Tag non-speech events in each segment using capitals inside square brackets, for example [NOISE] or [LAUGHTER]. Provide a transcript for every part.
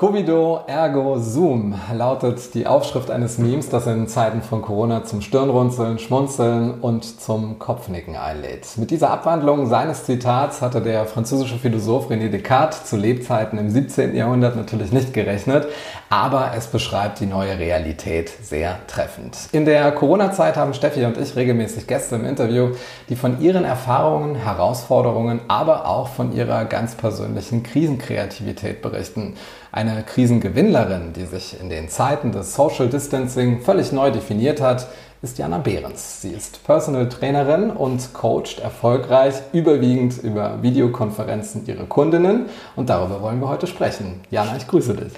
Covido ergo Zoom lautet die Aufschrift eines Memes, das in Zeiten von Corona zum Stirnrunzeln, Schmunzeln und zum Kopfnicken einlädt. Mit dieser Abwandlung seines Zitats hatte der französische Philosoph René Descartes zu Lebzeiten im 17. Jahrhundert natürlich nicht gerechnet, aber es beschreibt die neue Realität sehr treffend. In der Corona-Zeit haben Steffi und ich regelmäßig Gäste im Interview, die von ihren Erfahrungen, Herausforderungen, aber auch von ihrer ganz persönlichen Krisenkreativität berichten. Eine Krisengewinnlerin, die sich in den Zeiten des Social Distancing völlig neu definiert hat, ist Jana Behrens. Sie ist Personal Trainerin und coacht erfolgreich überwiegend über Videokonferenzen ihre Kundinnen und darüber wollen wir heute sprechen. Jana, ich grüße dich.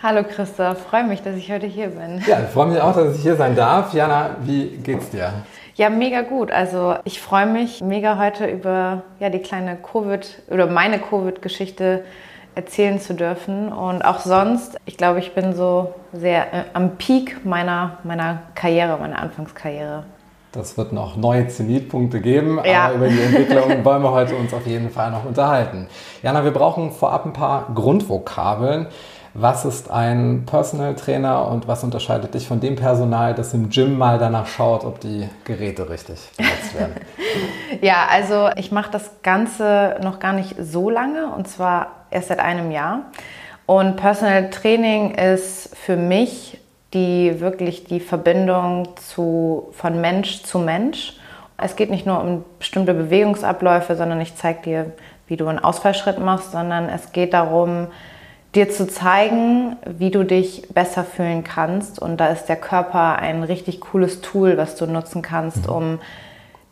Hallo Christa, freue mich, dass ich heute hier bin. Ja, ich freue mich auch, dass ich hier sein darf. Jana, wie geht's dir? Ja, mega gut. Also ich freue mich mega heute über ja, die kleine Covid oder meine Covid-Geschichte erzählen zu dürfen. Und auch sonst, ich glaube, ich bin so sehr äh, am Peak meiner, meiner Karriere, meiner Anfangskarriere. Das wird noch neue Zenitpunkte geben, ja. aber über die Entwicklung [LAUGHS] wollen wir heute uns auf jeden Fall noch unterhalten. Jana, wir brauchen vorab ein paar Grundvokabeln. Was ist ein Personal Trainer und was unterscheidet dich von dem Personal, das im Gym mal danach schaut, ob die Geräte richtig benutzt werden? [LAUGHS] ja, also ich mache das Ganze noch gar nicht so lange und zwar erst seit einem Jahr. Und Personal Training ist für mich die wirklich die Verbindung zu, von Mensch zu Mensch. Es geht nicht nur um bestimmte Bewegungsabläufe, sondern ich zeige dir, wie du einen Ausfallschritt machst, sondern es geht darum, dir zu zeigen, wie du dich besser fühlen kannst. Und da ist der Körper ein richtig cooles Tool, was du nutzen kannst, mhm. um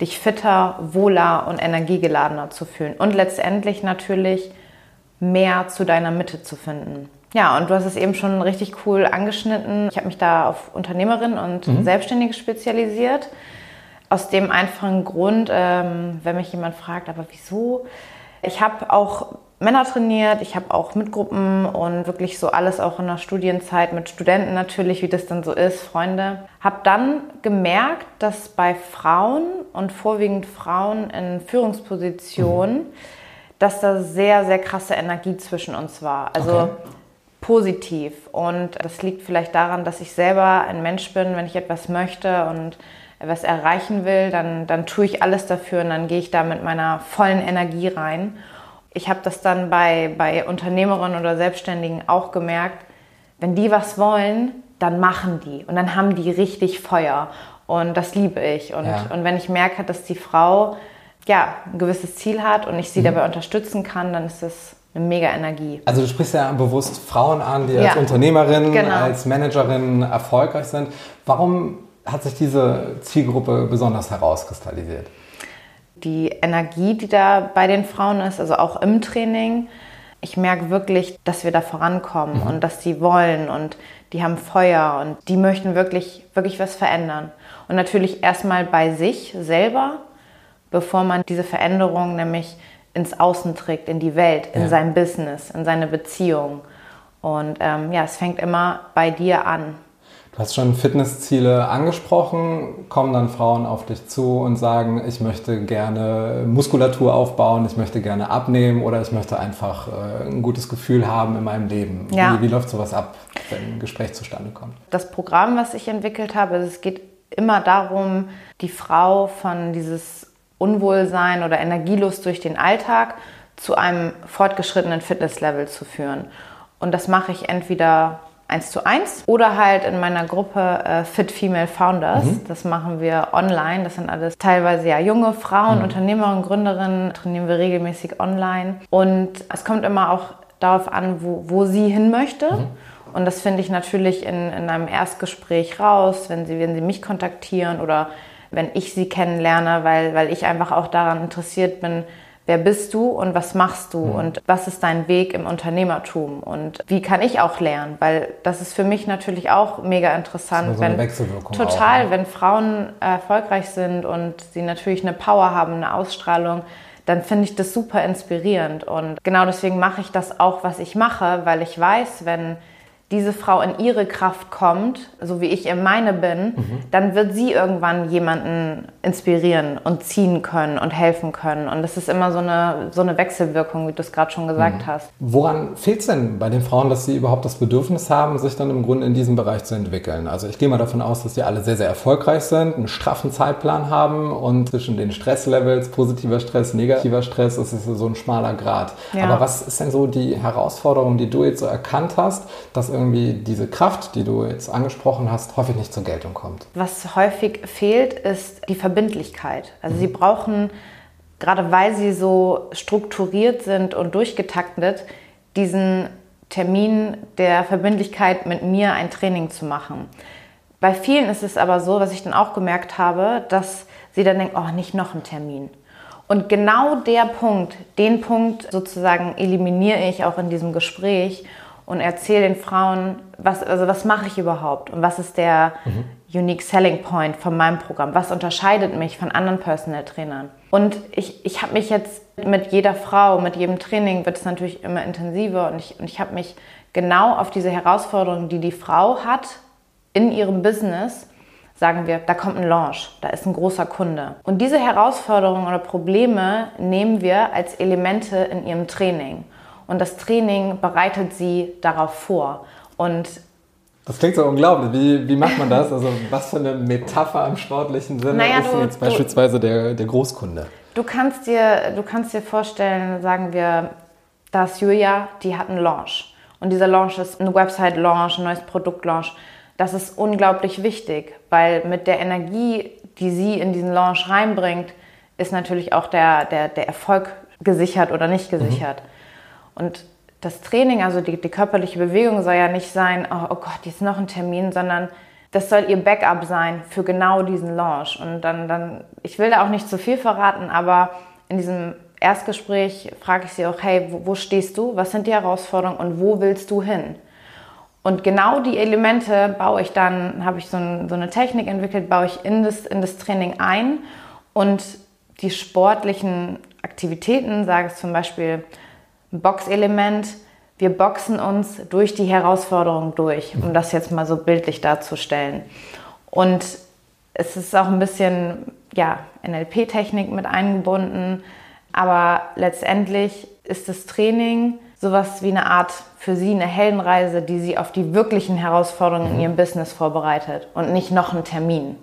dich fitter, wohler und energiegeladener zu fühlen. Und letztendlich natürlich mehr zu deiner Mitte zu finden. Ja, und du hast es eben schon richtig cool angeschnitten. Ich habe mich da auf Unternehmerin und mhm. Selbstständige spezialisiert. Aus dem einfachen Grund, ähm, wenn mich jemand fragt, aber wieso? Ich habe auch Männer trainiert, ich habe auch mit Gruppen und wirklich so alles auch in der Studienzeit mit Studenten natürlich, wie das dann so ist, Freunde. Habe dann gemerkt, dass bei Frauen und vorwiegend Frauen in Führungspositionen, mhm dass da sehr, sehr krasse Energie zwischen uns war. Also okay. positiv. Und das liegt vielleicht daran, dass ich selber ein Mensch bin, wenn ich etwas möchte und etwas erreichen will, dann, dann tue ich alles dafür und dann gehe ich da mit meiner vollen Energie rein. Ich habe das dann bei, bei Unternehmerinnen oder Selbstständigen auch gemerkt, wenn die was wollen, dann machen die und dann haben die richtig Feuer und das liebe ich. Und, ja. und wenn ich merke, dass die Frau ja, ein gewisses Ziel hat und ich sie mhm. dabei unterstützen kann, dann ist das eine mega Energie. Also du sprichst ja bewusst Frauen an, die ja. als Unternehmerin, genau. als Managerin erfolgreich sind. Warum hat sich diese Zielgruppe besonders herauskristallisiert? Die Energie, die da bei den Frauen ist, also auch im Training, ich merke wirklich, dass wir da vorankommen mhm. und dass sie wollen und die haben Feuer und die möchten wirklich, wirklich was verändern. Und natürlich erstmal bei sich selber bevor man diese Veränderung nämlich ins Außen trägt, in die Welt, in ja. sein Business, in seine Beziehung. Und ähm, ja, es fängt immer bei dir an. Du hast schon Fitnessziele angesprochen. Kommen dann Frauen auf dich zu und sagen, ich möchte gerne Muskulatur aufbauen, ich möchte gerne abnehmen oder ich möchte einfach äh, ein gutes Gefühl haben in meinem Leben. Ja. Wie, wie läuft sowas ab, wenn ein Gespräch zustande kommt? Das Programm, was ich entwickelt habe, es geht immer darum, die Frau von dieses Unwohlsein oder Energielust durch den Alltag zu einem fortgeschrittenen Fitnesslevel zu führen. Und das mache ich entweder eins zu eins oder halt in meiner Gruppe äh, Fit Female Founders. Mhm. Das machen wir online. Das sind alles teilweise ja junge Frauen, mhm. Unternehmerinnen, Gründerinnen, trainieren wir regelmäßig online. Und es kommt immer auch darauf an, wo, wo sie hin möchte. Mhm. Und das finde ich natürlich in, in einem Erstgespräch raus, wenn sie, wenn sie mich kontaktieren oder wenn ich sie kennenlerne, weil, weil ich einfach auch daran interessiert bin, wer bist du und was machst du mhm. und was ist dein Weg im Unternehmertum und wie kann ich auch lernen, weil das ist für mich natürlich auch mega interessant, so wenn total, auch, ne? wenn Frauen erfolgreich sind und sie natürlich eine Power haben, eine Ausstrahlung, dann finde ich das super inspirierend und genau deswegen mache ich das auch, was ich mache, weil ich weiß, wenn diese Frau in ihre Kraft kommt, so wie ich in meine bin, mhm. dann wird sie irgendwann jemanden inspirieren und ziehen können und helfen können. Und das ist immer so eine, so eine Wechselwirkung, wie du es gerade schon gesagt mhm. hast. Woran fehlt es denn bei den Frauen, dass sie überhaupt das Bedürfnis haben, sich dann im Grunde in diesem Bereich zu entwickeln? Also ich gehe mal davon aus, dass die alle sehr, sehr erfolgreich sind, einen straffen Zeitplan haben und zwischen den Stresslevels, positiver Stress, negativer Stress, ist es so ein schmaler Grad. Ja. Aber was ist denn so die Herausforderung, die du jetzt so erkannt hast, dass irgendwie diese Kraft, die du jetzt angesprochen hast, häufig nicht zur Geltung kommt. Was häufig fehlt, ist die Verbindlichkeit. Also mhm. sie brauchen, gerade weil sie so strukturiert sind und durchgetaktet, diesen Termin der Verbindlichkeit mit mir ein Training zu machen. Bei vielen ist es aber so, was ich dann auch gemerkt habe, dass sie dann denken, oh, nicht noch ein Termin. Und genau der Punkt, den Punkt sozusagen eliminiere ich auch in diesem Gespräch und erzähle den Frauen, was, also was mache ich überhaupt und was ist der mhm. Unique Selling Point von meinem Programm, was unterscheidet mich von anderen Personal Trainern. Und ich, ich habe mich jetzt mit jeder Frau, mit jedem Training wird es natürlich immer intensiver und ich, und ich habe mich genau auf diese Herausforderungen, die die Frau hat in ihrem Business, sagen wir, da kommt ein Launch, da ist ein großer Kunde. Und diese Herausforderungen oder Probleme nehmen wir als Elemente in ihrem Training und das Training bereitet sie darauf vor. Und das klingt so unglaublich. Wie, wie macht man das? Also was für eine Metapher im sportlichen Sinne naja, ist du, jetzt beispielsweise du, der, der Großkunde? Du kannst, dir, du kannst dir vorstellen, sagen wir, dass Julia, die hat einen Launch. Und dieser Launch ist ein Website-Launch, ein neues Produkt-Launch. Das ist unglaublich wichtig, weil mit der Energie, die sie in diesen Launch reinbringt, ist natürlich auch der, der, der Erfolg gesichert oder nicht gesichert. Mhm. Und das Training, also die, die körperliche Bewegung soll ja nicht sein, oh, oh Gott, jetzt noch ein Termin, sondern das soll ihr Backup sein für genau diesen Launch. Und dann, dann, ich will da auch nicht zu viel verraten, aber in diesem Erstgespräch frage ich sie auch, hey, wo, wo stehst du? Was sind die Herausforderungen und wo willst du hin? Und genau die Elemente baue ich dann, habe ich so, ein, so, eine Technik entwickelt, baue ich in das, in das Training ein. Und die sportlichen Aktivitäten, sage ich zum Beispiel, Boxelement. Wir boxen uns durch die Herausforderung durch, um das jetzt mal so bildlich darzustellen. Und es ist auch ein bisschen ja, NLP-Technik mit eingebunden, aber letztendlich ist das Training sowas wie eine Art für sie eine Heldenreise, die sie auf die wirklichen Herausforderungen in ihrem Business vorbereitet und nicht noch ein Termin.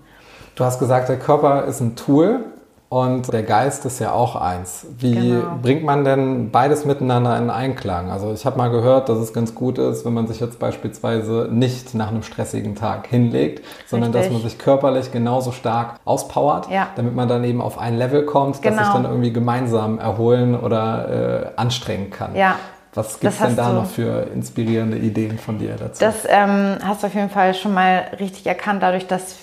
Du hast gesagt, der Körper ist ein Tool, und der Geist ist ja auch eins. Wie genau. bringt man denn beides miteinander in Einklang? Also ich habe mal gehört, dass es ganz gut ist, wenn man sich jetzt beispielsweise nicht nach einem stressigen Tag hinlegt, sondern Richtig. dass man sich körperlich genauso stark auspowert, ja. damit man dann eben auf ein Level kommt, genau. das sich dann irgendwie gemeinsam erholen oder äh, anstrengen kann. Ja. Was gibt es denn da noch für inspirierende Ideen von dir dazu? Das ähm, hast du auf jeden Fall schon mal richtig erkannt, dadurch, dass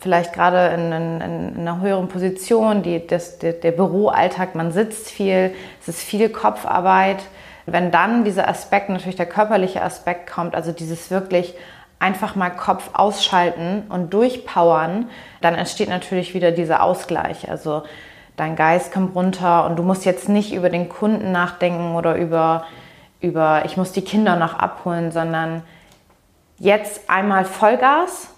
vielleicht gerade in, in, in, einer höheren Position, die, das, der, der Büroalltag, man sitzt viel, es ist viel Kopfarbeit. Wenn dann dieser Aspekt, natürlich der körperliche Aspekt kommt, also dieses wirklich einfach mal Kopf ausschalten und durchpowern, dann entsteht natürlich wieder dieser Ausgleich. Also dein Geist kommt runter und du musst jetzt nicht über den Kunden nachdenken oder über, über ich muss die Kinder noch abholen, sondern jetzt einmal Vollgas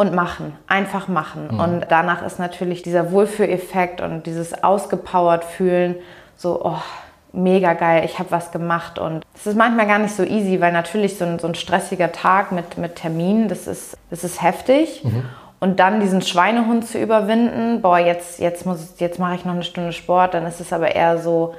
und machen, einfach machen. Mhm. Und danach ist natürlich dieser Wohlfühleffekt und dieses ausgepowert fühlen so, oh, mega geil, ich habe was gemacht. Und es ist manchmal gar nicht so easy, weil natürlich so ein, so ein stressiger Tag mit, mit Terminen, das ist, das ist heftig. Mhm. Und dann diesen Schweinehund zu überwinden, boah, jetzt, jetzt, jetzt mache ich noch eine Stunde Sport, dann ist es aber eher so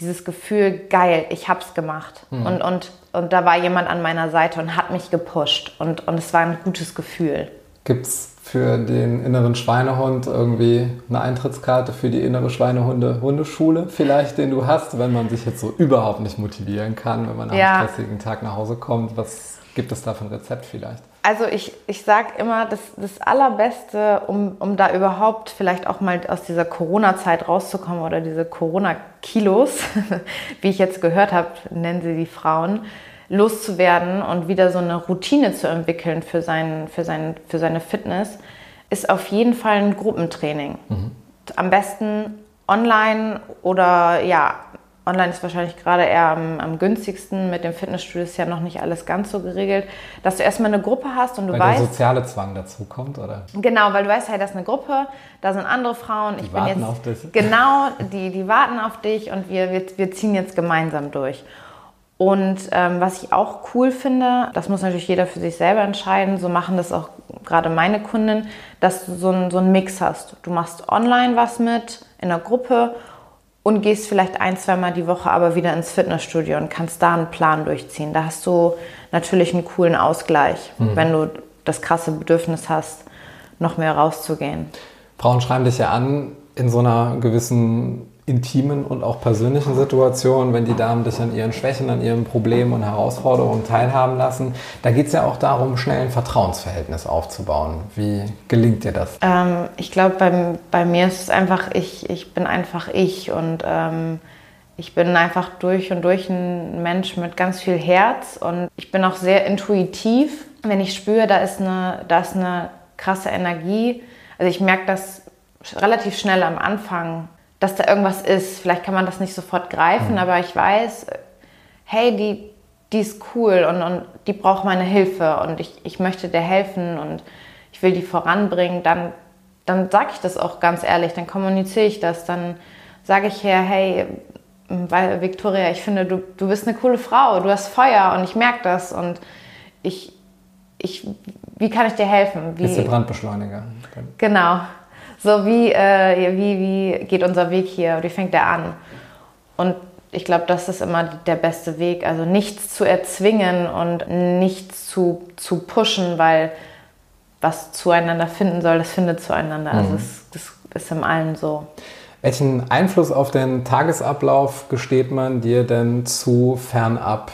dieses Gefühl, geil, ich habe es gemacht. Mhm. Und, und, und da war jemand an meiner Seite und hat mich gepusht. Und, und es war ein gutes Gefühl. Gibt es für den inneren Schweinehund irgendwie eine Eintrittskarte für die innere Schweinehunde-Hundeschule vielleicht, den du hast, wenn man sich jetzt so überhaupt nicht motivieren kann, wenn man ja. einem stressigen Tag nach Hause kommt? Was gibt es da für ein Rezept vielleicht? Also ich, ich sage immer, das, das Allerbeste, um, um da überhaupt vielleicht auch mal aus dieser Corona-Zeit rauszukommen oder diese Corona-Kilos, [LAUGHS] wie ich jetzt gehört habe, nennen sie die Frauen, loszuwerden und wieder so eine Routine zu entwickeln für, sein, für, sein, für seine Fitness, ist auf jeden Fall ein Gruppentraining. Mhm. Am besten online oder ja, online ist wahrscheinlich gerade eher am, am günstigsten. Mit dem Fitnessstudio ist ja noch nicht alles ganz so geregelt, dass du erstmal eine Gruppe hast und du weil weißt. der soziale Zwang dazu kommt, oder? Genau, weil du weißt, hey, das ist eine Gruppe, da sind andere Frauen. Die ich bin warten jetzt, auf dich. Genau, die, die warten auf dich und wir, wir, wir ziehen jetzt gemeinsam durch. Und ähm, was ich auch cool finde, das muss natürlich jeder für sich selber entscheiden, so machen das auch gerade meine Kunden, dass du so einen, so Mix hast. Du machst online was mit in der Gruppe und gehst vielleicht ein, zweimal die Woche aber wieder ins Fitnessstudio und kannst da einen Plan durchziehen. Da hast du natürlich einen coolen Ausgleich, wenn du das krasse Bedürfnis hast, noch mehr rauszugehen. Frauen schreiben dich ja an in so einer gewissen intimen und auch persönlichen Situation, wenn die Damen dich an ihren Schwächen, an ihren Problemen und Herausforderungen teilhaben lassen. Da geht es ja auch darum, schnell ein Vertrauensverhältnis aufzubauen. Wie gelingt dir das? Ähm, ich glaube, bei, bei mir ist es einfach, ich, ich bin einfach ich und ähm, ich bin einfach durch und durch ein Mensch mit ganz viel Herz und ich bin auch sehr intuitiv. Wenn ich spüre, da ist eine, da ist eine krasse Energie, also ich merke das relativ schnell am Anfang, dass da irgendwas ist. Vielleicht kann man das nicht sofort greifen, aber ich weiß, hey, die, die ist cool und, und die braucht meine Hilfe und ich, ich möchte der helfen und ich will die voranbringen, dann, dann sage ich das auch ganz ehrlich, dann kommuniziere ich das, dann sage ich her, hey, weil Victoria, ich finde, du, du bist eine coole Frau, du hast Feuer und ich merke das und ich, ich, wie kann ich dir helfen? Wie, Bist du Brandbeschleuniger? Genau. So wie, äh, wie, wie geht unser Weg hier? Wie fängt der an? Und ich glaube, das ist immer der beste Weg. Also nichts zu erzwingen und nichts zu, zu pushen, weil was zueinander finden soll, das findet zueinander. Also es, das ist im Allen so. Welchen Einfluss auf den Tagesablauf gesteht man dir denn zu fernab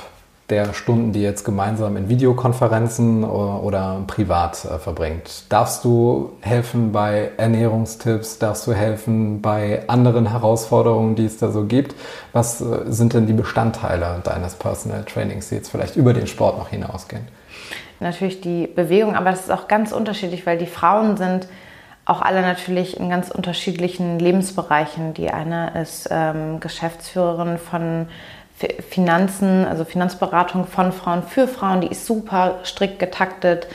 der Stunden, die jetzt gemeinsam in Videokonferenzen oder, privat äh, verbringt? Darfst du helfen bei Ernährungstipps? Darfst du helfen bei anderen Herausforderungen, die es da so gibt? Was äh, sind denn die Bestandteile deines Personal Trainings, die jetzt vielleicht über den Sport noch hinausgehen? Natürlich die Bewegung, aber das ist auch ganz unterschiedlich, weil die Frauen sind auch alle natürlich in ganz unterschiedlichen Lebensbereichen. Die eine ist ähm, Geschäftsführerin von Finanzen, also Finanzberatung von Frauen für Frauen, die ist super strikt getaktet.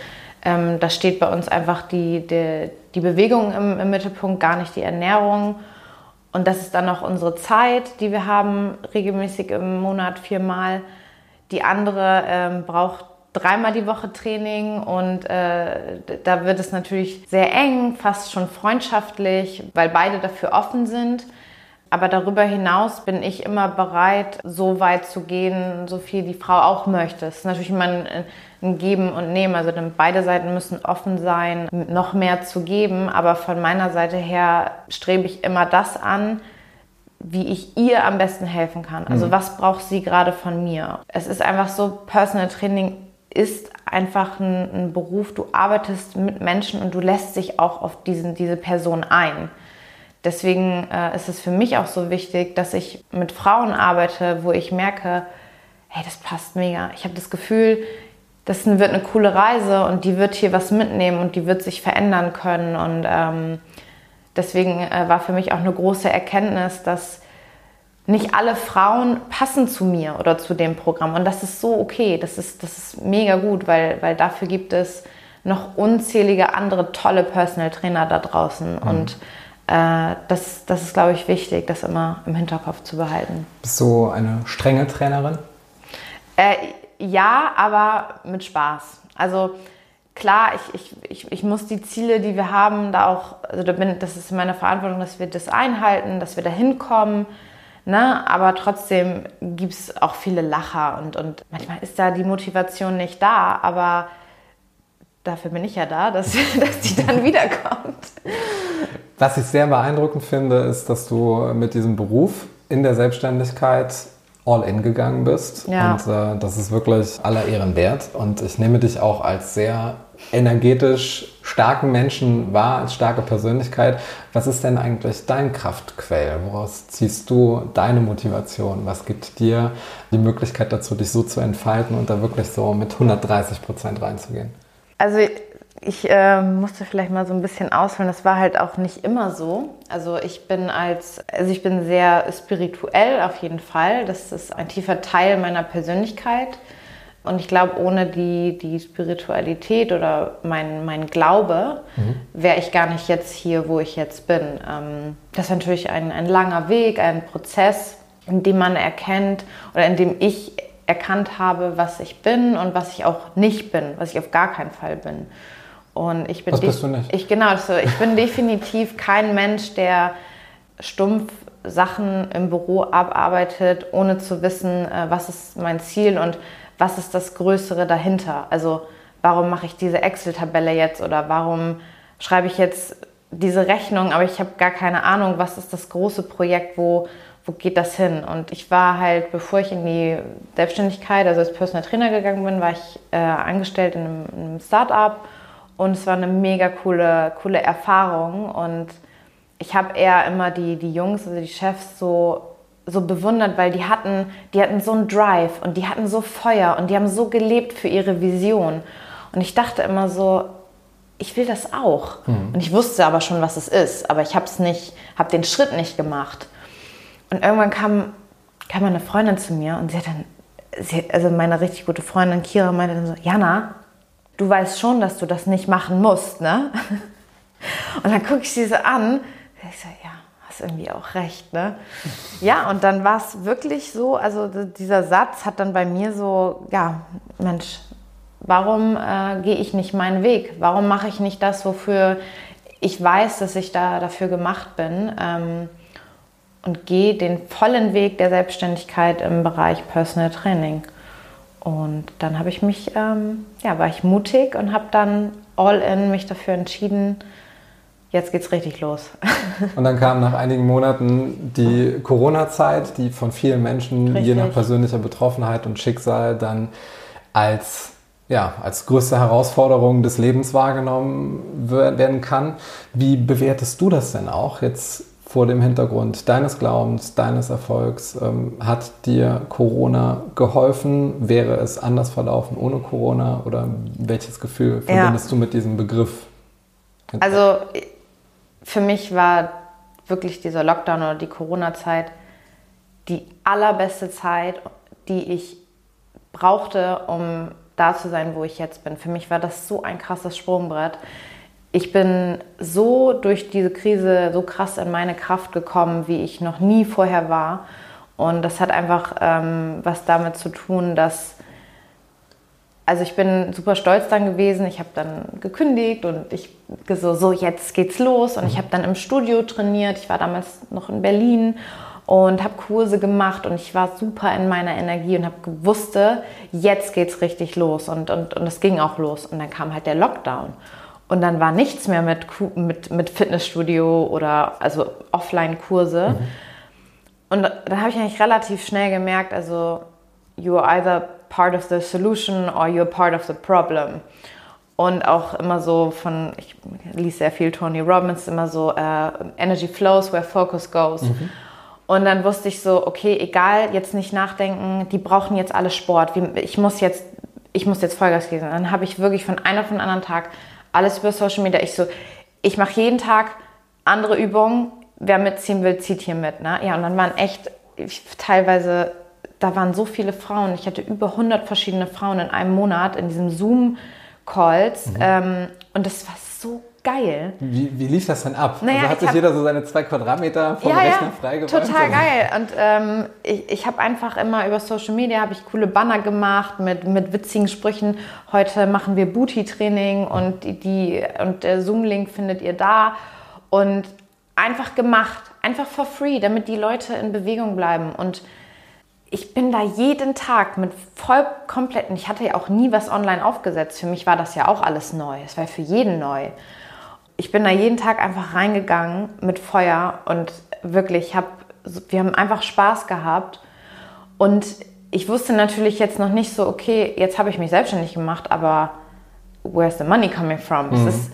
Ähm, da steht bei uns einfach die, die, die Bewegung im, im, Mittelpunkt, gar nicht die Ernährung. Und das ist dann auch unsere Zeit, die wir haben, regelmäßig im Monat viermal. Die andere ähm, braucht dreimal die Woche Training und äh, da wird es natürlich sehr eng, fast schon freundschaftlich, weil beide dafür offen sind. Aber darüber hinaus bin ich immer bereit, so weit zu gehen, so viel die Frau auch möchte. Es ist natürlich immer ein, ein Geben und Nehmen. Also beide Seiten müssen offen sein, noch mehr zu geben. Aber von meiner Seite her strebe ich immer das an, wie ich ihr am besten helfen kann. Also mhm. was braucht sie gerade von mir? Es ist einfach so, Personal Training ist einfach ein, ein, Beruf. Du arbeitest mit Menschen und du lässt sich auch auf diesen, diese Person ein. Deswegen äh, ist es für mich auch so wichtig, dass ich mit Frauen arbeite, wo ich merke, hey, das passt mega. Ich habe das Gefühl, das wird eine coole Reise und die wird hier was mitnehmen und die wird sich verändern können. Und ähm, deswegen äh, war für mich auch eine große Erkenntnis, dass nicht alle Frauen passen zu mir oder zu dem Programm. Und das ist so okay, das ist, das ist mega gut, weil, weil dafür gibt es noch unzählige andere tolle Personal Trainer da draußen. Mhm. Und das, das ist, glaube ich, wichtig, das immer im Hinterkopf zu behalten. Bist du eine strenge Trainerin? Äh, ja, aber mit Spaß. Also klar, ich, ich, ich, ich muss die Ziele, die wir haben, da auch, also da bin, das ist meine Verantwortung, dass wir das einhalten, dass wir da hinkommen. Ne? Aber trotzdem gibt es auch viele Lacher und, und manchmal ist da die Motivation nicht da, aber dafür bin ich ja da, dass, [LAUGHS] dass die dann [LAUGHS] wiederkommt. Was ich sehr beeindruckend finde, ist, dass du mit diesem Beruf in der Selbstständigkeit all in gegangen bist. Ja. Und äh, das ist wirklich aller Ehren wert. Und ich nehme dich auch als sehr energetisch starken Menschen wahr, als starke Persönlichkeit. Was ist denn eigentlich dein Kraftquell? Woraus ziehst du deine Motivation? Was gibt dir die Möglichkeit dazu, dich so zu entfalten und da wirklich so mit 130 Prozent reinzugehen? Also Ich äh, musste vielleicht mal so ein bisschen ausholen. Das war halt auch nicht immer so. Also ich bin als, also ich bin sehr spirituell auf jeden Fall. Das ist ein tiefer Teil meiner Persönlichkeit. Und ich glaube, ohne die, die Spiritualität oder mein, mein Glaube mhm. wäre ich gar nicht jetzt hier, wo ich jetzt bin. Ähm, das ist natürlich ein, ein langer Weg, ein Prozess, in dem man erkennt oder in dem ich erkannt habe, was ich bin und was ich auch nicht bin, was ich auf gar keinen Fall bin. Und ich bin was bist du nicht? Ich, genau, so, ich bin [LAUGHS] definitiv kein Mensch, der stumpf Sachen im Büro abarbeitet, ohne zu wissen, äh, was ist mein Ziel und was ist das Größere dahinter. Also warum mache ich diese Excel-Tabelle jetzt oder warum schreibe ich jetzt diese Rechnung, aber ich habe gar keine Ahnung, was ist das große Projekt, wo, wo geht das hin? Und ich war halt, bevor ich in die Selbstständigkeit, also als Personal Trainer gegangen bin, war ich äh, angestellt in einem, in einem Start-up und es war eine mega coole, coole Erfahrung. Und ich habe eher immer die, die Jungs, also die Chefs, so, so bewundert, weil die hatten, die hatten so einen Drive und die hatten so Feuer und die haben so gelebt für ihre Vision. Und ich dachte immer so, ich will das auch. Mhm. Und ich wusste aber schon, was es ist, aber ich habe es nicht, habe den Schritt nicht gemacht. Und irgendwann kam, kam eine Freundin zu mir und sie hat dann, sie, also meine richtig gute Freundin Kira meinte dann so, Jana, du weißt schon, dass du das nicht machen musst, ne? Und dann gucke ich sie so an. Ich sage, ja, hast irgendwie auch recht, ne? Ja, und dann war es wirklich so, also dieser Satz hat dann bei mir so, ja, Mensch, warum äh, gehe ich nicht meinen Weg? Warum mache ich nicht das, wofür ich weiß, dass ich da dafür gemacht bin? Ähm, und gehe den vollen Weg der Selbstständigkeit im Bereich Personal Training. Und dann habe ich mich, ähm, ja, war ich mutig und habe dann all in mich dafür entschieden, jetzt geht's richtig los. [LAUGHS] und dann kam nach einigen Monaten die Corona-Zeit, die von vielen Menschen richtig. je nach persönlicher Betroffenheit und Schicksal dann als ja, als größte Herausforderung des Lebens wahrgenommen werden kann. Wie bewertest du das denn auch jetzt vor dem Hintergrund deines Glaubens, deines Erfolgs, ähm, hat dir Corona geholfen? Wäre es anders verlaufen ohne Corona? Oder welches Gefühl verbindest ja. du mit diesem Begriff? Also für mich war wirklich dieser Lockdown oder die Corona-Zeit die allerbeste Zeit, die ich brauchte, um da zu sein, wo ich jetzt bin. Für mich war das so ein krasses Sprungbrett ich bin so durch diese Krise so krass in meine Kraft gekommen, wie ich noch nie vorher war. Und das hat einfach ähm, was damit zu tun, dass, also ich bin super stolz dann gewesen. Ich habe dann gekündigt und ich so, so jetzt geht's los. Und ich habe dann im Studio trainiert. Ich war damals noch in Berlin und habe Kurse gemacht und ich war super in meiner Energie und habe gewusst, jetzt geht's richtig los. Und, und, und es ging auch los. Und dann kam halt der Lockdown. Und dann war nichts mehr mit, mit, mit Fitnessstudio oder also Offline-Kurse. Mhm. Und dann habe ich eigentlich relativ schnell gemerkt, also you are either part of the solution or you're part of the problem. Und auch immer so von, ich liess sehr viel Tony Robbins, immer so uh, Energy flows where focus goes. Mhm. Und dann wusste ich so, okay, egal, jetzt nicht nachdenken, die brauchen jetzt alle Sport. Ich muss jetzt, ich muss jetzt Vollgas geben. Dann habe ich wirklich von einem auf den anderen Tag alles über Social Media. Ich so, ich mache jeden Tag andere Übungen. Wer mitziehen will, zieht hier mit. Ne? Ja, und dann waren echt ich, teilweise, da waren so viele Frauen. Ich hatte über 100 verschiedene Frauen in einem Monat in diesem Zoom-Calls. Mhm. Ähm, und das war so geil. Wie, wie lief das denn ab? Naja, also hat sich hab, jeder so seine zwei Quadratmeter vom ja, Rechner freigeräumt? Total geil. Und ähm, ich, ich habe einfach immer über Social Media ich coole Banner gemacht mit, mit witzigen Sprüchen. Heute machen wir Booty-Training und, die, und der Zoom-Link findet ihr da. Und einfach gemacht, einfach for free, damit die Leute in Bewegung bleiben. Und ich bin da jeden Tag mit voll kompletten, ich hatte ja auch nie was online aufgesetzt. Für mich war das ja auch alles neu. Es war für jeden neu ich bin da jeden Tag einfach reingegangen mit Feuer und wirklich, hab, wir haben einfach Spaß gehabt. Und ich wusste natürlich jetzt noch nicht so, okay, jetzt habe ich mich selbstständig gemacht, aber where's the money coming from? Mhm. Ist,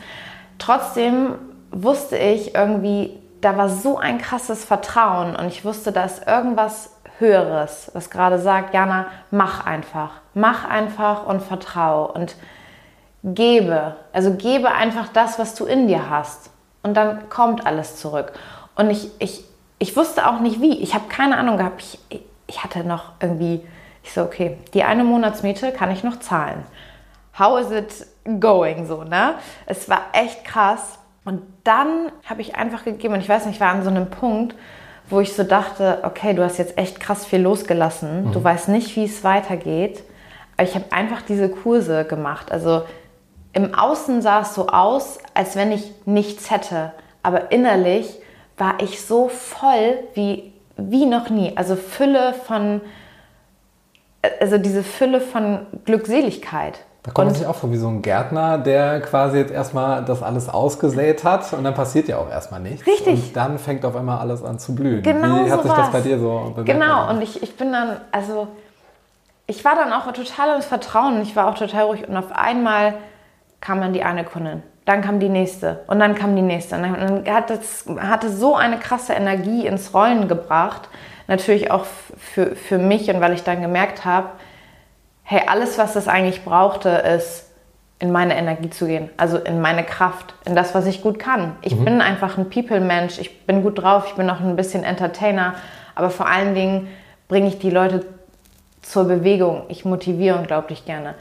trotzdem wusste ich irgendwie, da war so ein krasses Vertrauen und ich wusste, da ist irgendwas Höheres, was gerade sagt, Jana, mach einfach, mach einfach und vertrau. Und gebe. Also gebe einfach das, was du in dir hast. Und dann kommt alles zurück. Und ich, ich, ich wusste auch nicht wie. Ich habe keine Ahnung gehabt. Ich, ich hatte noch irgendwie, ich so, okay, die eine Monatsmiete kann ich noch zahlen. How is it going so, ne? Es war echt krass. Und dann habe ich einfach gegeben und ich weiß nicht, ich war an so einem Punkt, wo ich so dachte, okay, du hast jetzt echt krass viel losgelassen. Mhm. Du weißt nicht, wie es weitergeht. Aber ich habe einfach diese Kurse gemacht. Also im Außen sah es so aus, als wenn ich nichts hätte. Aber innerlich war ich so voll wie, wie noch nie. Also Fülle von, also diese Fülle von Glückseligkeit. Da kommt sich auch vor wie so ein Gärtner, der quasi jetzt erstmal das alles ausgesät hat und dann passiert ja auch erstmal nichts. Richtig. Und dann fängt auf einmal alles an zu blühen. Genau wie hat so sich das bei dir so bewegt? Genau, und ich, ich bin dann, also ich war dann auch total ins Vertrauen. Ich war auch total ruhig und auf einmal kam dann die eine Kundin. Dann kam die nächste und dann kam die nächste. Und dann hat es hatte so eine krasse Energie ins Rollen gebracht. Natürlich auch für, für mich und weil ich dann gemerkt habe, hey, alles, was das eigentlich brauchte, ist in meine Energie zu gehen, also in meine Kraft, in das, was ich gut kann. Ich mhm. bin einfach ein People-Mensch, ich bin gut drauf, ich bin auch ein bisschen Entertainer, aber vor allen Dingen bringe ich die Leute zur Bewegung. Ich motiviere unglaublich gerne.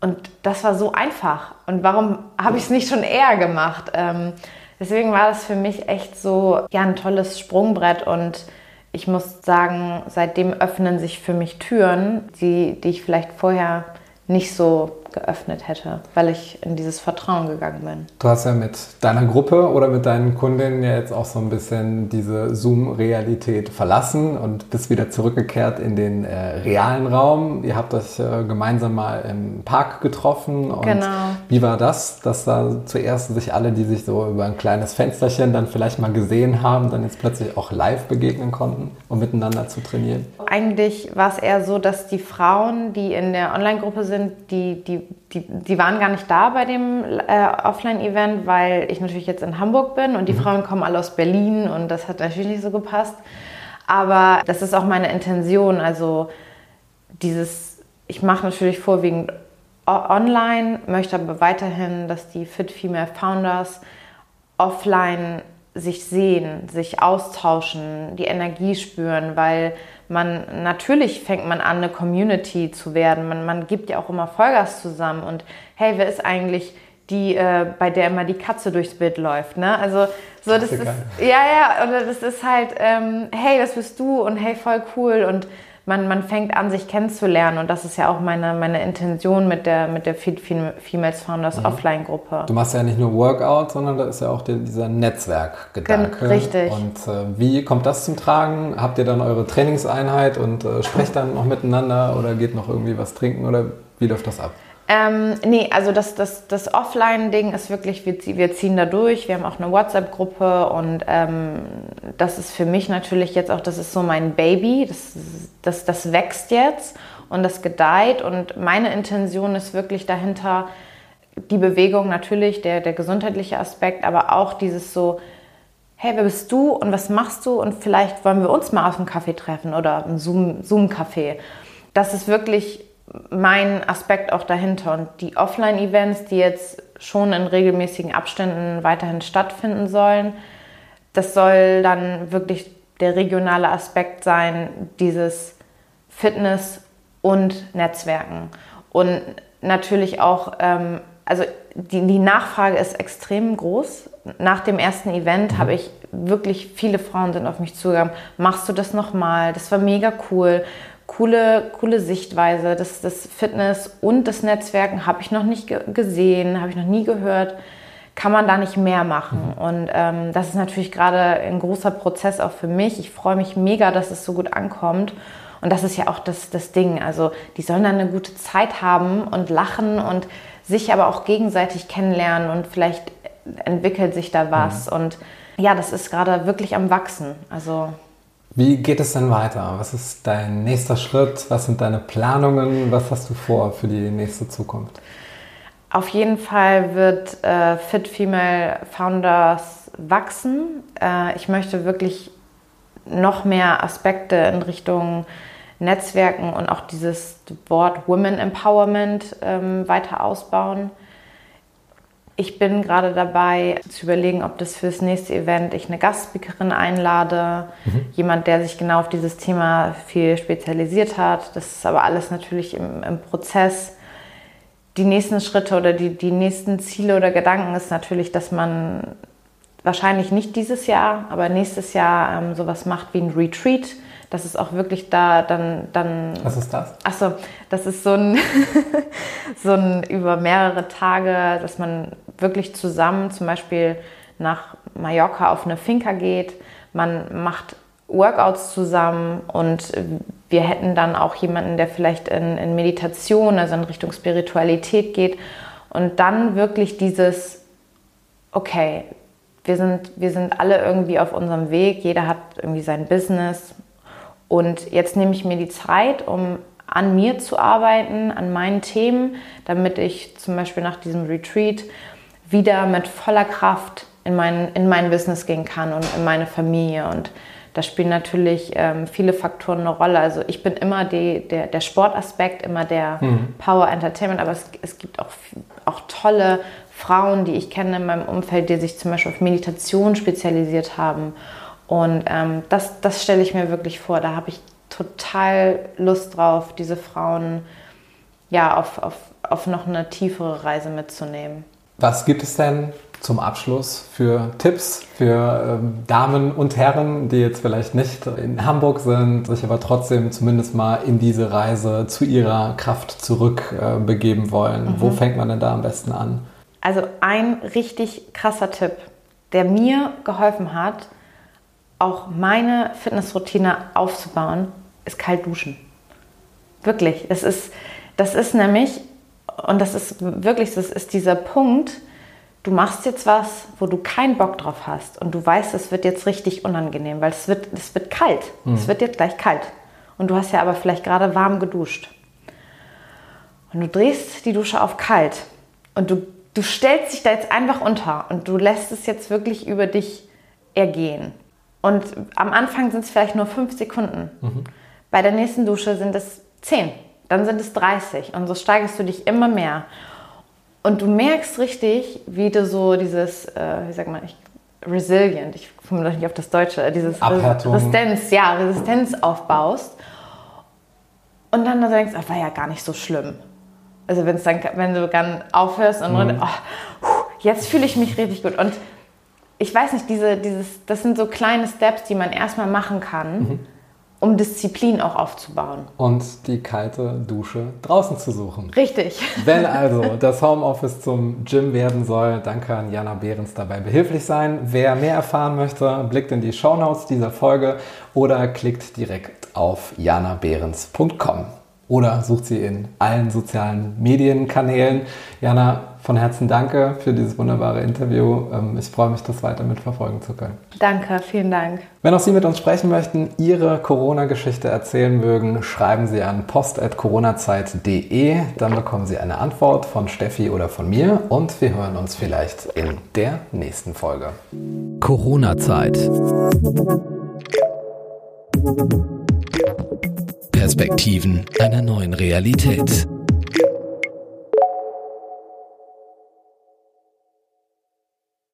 Und das war so einfach. Und warum habe ich es nicht schon eher gemacht? Ähm, deswegen war das für mich echt so ja, ein tolles Sprungbrett und ich muss sagen, seitdem öffnen sich für mich Türen, die, die ich vielleicht vorher nicht so geöffnet hätte, weil ich in dieses Vertrauen gegangen bin. Du hast ja mit deiner Gruppe oder mit deinen Kundinnen ja jetzt auch so ein bisschen diese Zoom-Realität verlassen und bist wieder zurückgekehrt in den äh, realen Raum. Ihr habt euch äh, gemeinsam mal im Park getroffen. Und genau. Wie war das, dass da zuerst sich alle, die sich so über ein kleines Fensterchen dann vielleicht mal gesehen haben, dann jetzt plötzlich auch live begegnen konnten, um miteinander zu trainieren? Eigentlich war es eher so, dass die Frauen, die in der Online-Gruppe sind, die, die die, die, waren gar nicht da bei dem äh, Offline-Event, weil ich natürlich jetzt in Hamburg bin und die mhm. Frauen kommen alle aus Berlin und das hat natürlich nicht so gepasst. Aber das ist auch meine Intention. Also dieses, ich mache natürlich vorwiegend online, möchte aber weiterhin, dass die Fit Female Founders offline sich sehen, sich austauschen, die Energie spüren, weil man natürlich fängt man an, eine Community zu werden. Man, man gibt ja auch immer Vollgas zusammen und hey, wer ist eigentlich die, äh, bei der immer die Katze durchs Bild läuft, ne? Also so das, das ist, ja ja, oder das ist halt, ähm, hey, das bist du und hey, voll cool und man, man fängt an, sich kennenzulernen. Und das ist ja auch meine, meine Intention mit der, mit der Females Founders mhm. Offline-Gruppe. Du machst ja nicht nur Workout, sondern da ist ja auch der, dieser Netzwerkgedanke. Richtig. Und äh, wie kommt das zum Tragen? Habt ihr dann eure Trainingseinheit und äh, sprecht dann noch miteinander oder geht noch irgendwie was trinken oder wie läuft das ab? Ähm, nee, also das, das, das Offline-Ding ist wirklich, wir, wir ziehen da durch. Wir haben auch eine WhatsApp-Gruppe und ähm, das ist für mich natürlich jetzt auch, das ist so mein Baby. Das, das, das wächst jetzt und das gedeiht. Und meine Intention ist wirklich dahinter die Bewegung natürlich, der, der gesundheitliche Aspekt, aber auch dieses so, hey, wer bist du und was machst du? Und vielleicht wollen wir uns mal auf einen Kaffee treffen oder einen Zoom-Café. Zoom das ist wirklich mein Aspekt auch dahinter. Und die Offline-Events, die jetzt schon in regelmäßigen Abständen weiterhin stattfinden sollen, das soll dann wirklich der regionale Aspekt sein, dieses Fitness und Netzwerken. Und natürlich auch, ähm, also die, die, Nachfrage ist extrem groß. Nach dem ersten Event mhm. habe ich wirklich viele Frauen sind auf mich zugegangen. Machst du das nochmal? Das war mega cool coole, coole Sichtweise. Das, das Fitness und das Netzwerken habe ich noch nicht gesehen, habe ich noch nie gehört. Kann man da nicht mehr machen? Mhm. Und ähm, das ist natürlich gerade ein großer Prozess auch für mich. Ich freue mich mega, dass es so gut ankommt. Und das ist ja auch das, das Ding. Also die sollen dann eine gute Zeit haben und lachen und sich aber auch gegenseitig kennenlernen und vielleicht entwickelt sich da was. Mhm. Und ja, das ist gerade wirklich am Wachsen. Also wie geht es denn weiter? Was ist dein nächster Schritt? Was sind deine Planungen? Was hast du vor für die nächste Zukunft? Auf jeden Fall wird äh, Fit Female Founders wachsen. Äh, ich möchte wirklich noch mehr Aspekte in Richtung Netzwerken und auch dieses Wort Women Empowerment ähm, weiter ausbauen. Ich bin gerade dabei zu überlegen, ob das fürs nächste Event ich eine Gastspeakerin einlade, mhm. jemand, der sich genau auf dieses Thema viel spezialisiert hat. Das ist aber alles natürlich im, im Prozess. Die nächsten Schritte oder die, die nächsten Ziele oder Gedanken ist natürlich, dass man wahrscheinlich nicht dieses Jahr, aber nächstes Jahr ähm, sowas macht wie ein Retreat das ist auch wirklich da dann. dann Was ist das? Achso, das ist so ein, [LAUGHS] so ein über mehrere Tage, dass man wirklich zusammen zum Beispiel nach Mallorca auf eine Finca geht. Man macht Workouts zusammen und wir hätten dann auch jemanden, der vielleicht in, in Meditation, also in Richtung Spiritualität geht und dann wirklich dieses, okay, wir sind, wir sind alle irgendwie auf unserem Weg, jeder hat irgendwie sein Business, und jetzt nehme ich mir die Zeit, um an mir zu arbeiten, an meinen Themen, damit ich zum Beispiel nach diesem Retreat wieder mit voller Kraft in mein, in mein Business gehen kann und in meine Familie. Und da spielen natürlich ähm, viele Faktoren eine Rolle. Also ich bin immer die, der, der Sportaspekt, immer der mhm. Power Entertainment, aber es, es gibt auch, auch tolle Frauen, die ich kenne in meinem Umfeld, die sich zum Beispiel auf Meditation spezialisiert haben und ähm, das, das stelle ich mir wirklich vor. Da habe ich total Lust drauf, diese Frauen ja, auf, auf, auf noch eine tiefere Reise mitzunehmen. Was gibt es denn zum Abschluss für Tipps für ähm, Damen und Herren, die jetzt vielleicht nicht in Hamburg sind, sich aber trotzdem zumindest mal in diese Reise zu ihrer Kraft zurückbegeben äh, wollen? Mhm. Wo fängt man denn da am besten an? Also ein richtig krasser Tipp, der mir geholfen hat, auch meine Fitnessroutine aufzubauen, ist kalt duschen. Wirklich. Es ist, das ist nämlich, und das ist wirklich, das ist dieser Punkt, du machst jetzt was, wo du keinen Bock drauf hast und du weißt, es wird jetzt richtig unangenehm, weil es wird, es wird kalt. Mhm. Es wird jetzt gleich kalt. Und du hast ja aber vielleicht gerade warm geduscht. Und du drehst die Dusche auf kalt und du, du stellst dich da jetzt einfach unter und du lässt es jetzt wirklich über dich ergehen. Und am Anfang sind es vielleicht nur fünf Sekunden. Mhm. Bei der nächsten Dusche sind es zehn, dann sind es 30 und so steigerst du dich immer mehr. Und du merkst richtig, wie du so dieses, äh, wie sagt man, ich, resilient, ich komme doch nicht auf das Deutsche, äh, dieses Abhärtung. Resistenz, ja, Resistenz aufbaust. Und dann denkst du, war ja gar nicht so schlimm. Also dann, wenn du dann aufhörst und mhm. oh, jetzt fühle ich mich richtig gut. Und ich weiß nicht, diese, dieses, das sind so kleine Steps, die man erstmal machen kann, mhm. Um Disziplin auch aufzubauen. Und die kalte Dusche draußen zu suchen. Richtig. Wenn [LAUGHS] also das Homeoffice zum Gym werden soll, dann kann Jana Behrens dabei behilflich sein. Wer mehr erfahren möchte, blickt in die Shownotes dieser Folge oder klickt direkt auf janabehrens.com oder sucht sie in allen sozialen Medienkanälen. Jana, von Herzen danke für dieses wunderbare Interview. Ähm, ich freue mich, das weiter mitverfolgen zu können. Danke, vielen Dank. Wenn auch Sie mit uns sprechen möchten, Ihre Corona-Geschichte erzählen mögen, schreiben Sie an post.coronazeit.de. Dann bekommen Sie eine Antwort von Steffi oder von mir und wir hören uns vielleicht in der nächsten Folge. Corona-Zeit. Perspektiven einer neuen Realität.